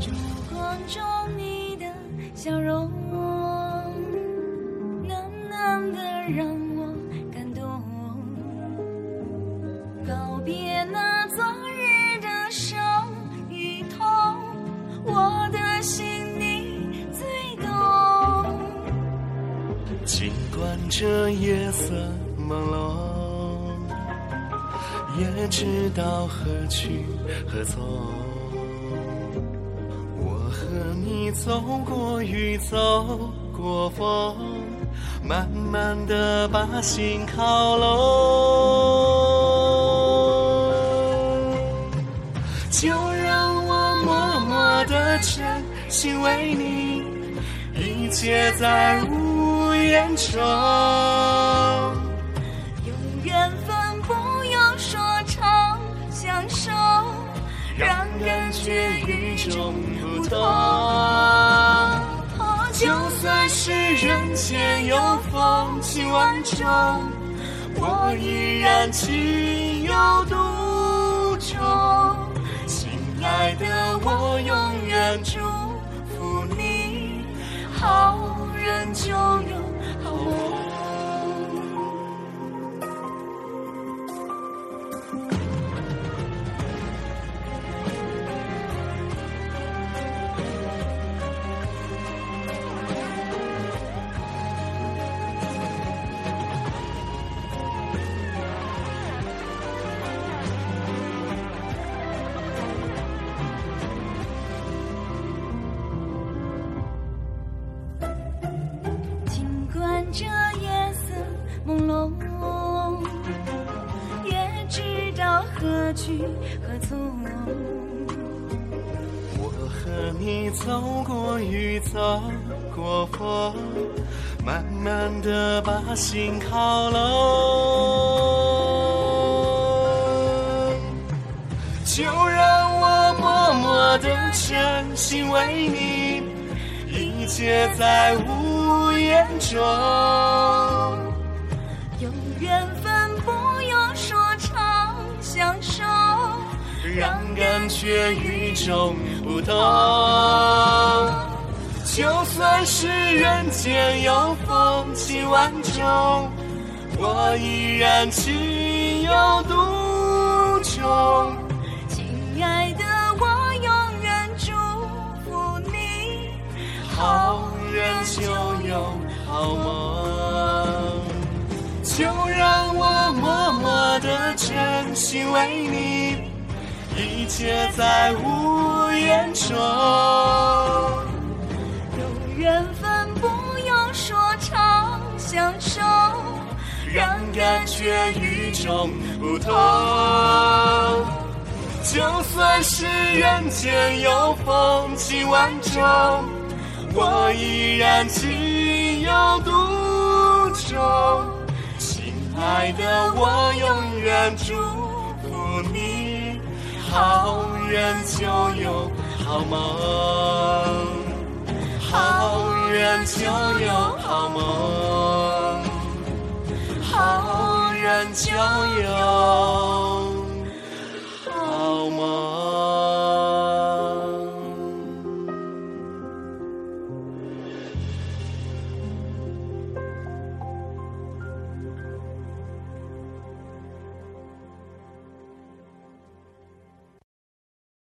烛光中你的笑容，暖暖的让我感动。告别那昨日的伤与痛，我的心你最懂。尽管这夜色朦胧，也知道何去何从。走过雨，走过风，慢慢的把心靠拢。就让我默默的真心为你，一切在无言中。用缘分不用说长相守，让感觉与众不同。就算是人间有风情万种，我依然情有独钟。亲爱的，我永远祝福你，好人就这夜色朦胧，也知道何去何从。我和你走过雨，走过风，慢慢的把心靠拢。就让我默默的真心为你，一切在无言中。有缘分不用说长相守，让感觉与众不同。就算是人间有风情万种，我依然情有独钟。亲爱的，我永远祝福你，好人就有好梦，就让我默默的真心为你，一切在无言中。有缘分不用说长相守，让感觉与众不同。就算是人间有风情万种，我依然情独钟。亲爱的，我永远祝福你，好人就有好梦，好人就有好梦。好人就。